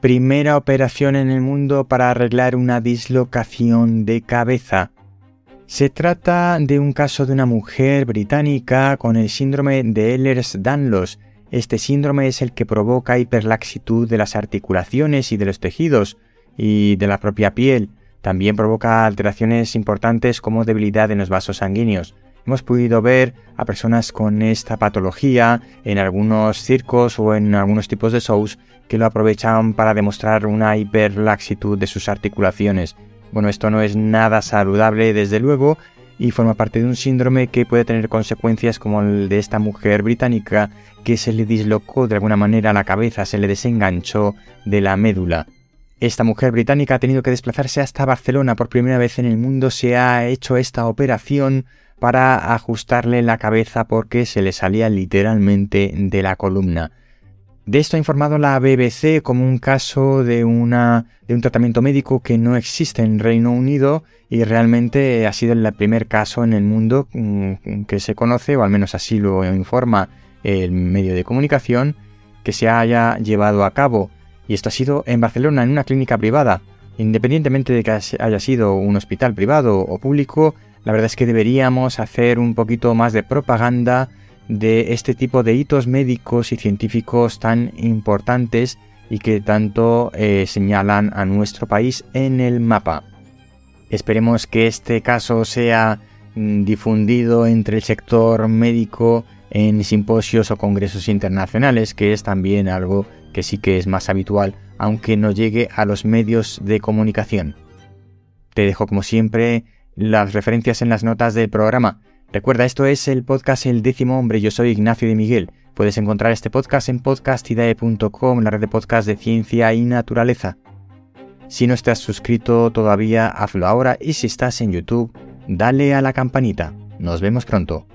primera operación en el mundo para arreglar una dislocación de cabeza. Se trata de un caso de una mujer británica con el síndrome de Ehlers-Danlos. Este síndrome es el que provoca hiperlaxitud de las articulaciones y de los tejidos y de la propia piel. También provoca alteraciones importantes como debilidad en los vasos sanguíneos. Hemos podido ver a personas con esta patología en algunos circos o en algunos tipos de shows que lo aprovechan para demostrar una hiperlaxitud de sus articulaciones. Bueno, esto no es nada saludable desde luego y forma parte de un síndrome que puede tener consecuencias como el de esta mujer británica que se le dislocó de alguna manera la cabeza, se le desenganchó de la médula. Esta mujer británica ha tenido que desplazarse hasta Barcelona por primera vez en el mundo, se ha hecho esta operación para ajustarle la cabeza porque se le salía literalmente de la columna. De esto ha informado la BBC como un caso de, un tratamiento médico que no existe en Reino Unido y realmente ha sido el primer caso en el mundo mm, que se conoce, o al menos así lo informa el medio de comunicación, que se haya llevado a cabo. Y esto ha sido en Barcelona, en una clínica privada. Independientemente de que haya sido un hospital privado o público, la verdad es que deberíamos hacer un poquito más de propaganda de este tipo de hitos médicos y científicos tan importantes y que tanto eh, señalan a nuestro país en el mapa. Esperemos que este caso sea mm, difundido entre el sector médico en simposios o congresos internacionales, que es también algo que sí que es más habitual, aunque no llegue a los medios de comunicación. Te dejo como siempre las referencias en las notas del programa. Recuerda, esto es el podcast El décimo hombre, yo soy Ignacio de Miguel. Puedes encontrar este podcast en podcastidae.com, la red de podcast de ciencia y naturaleza. Si no estás suscrito todavía, hazlo ahora y si estás en YouTube, dale a la campanita. Nos vemos pronto.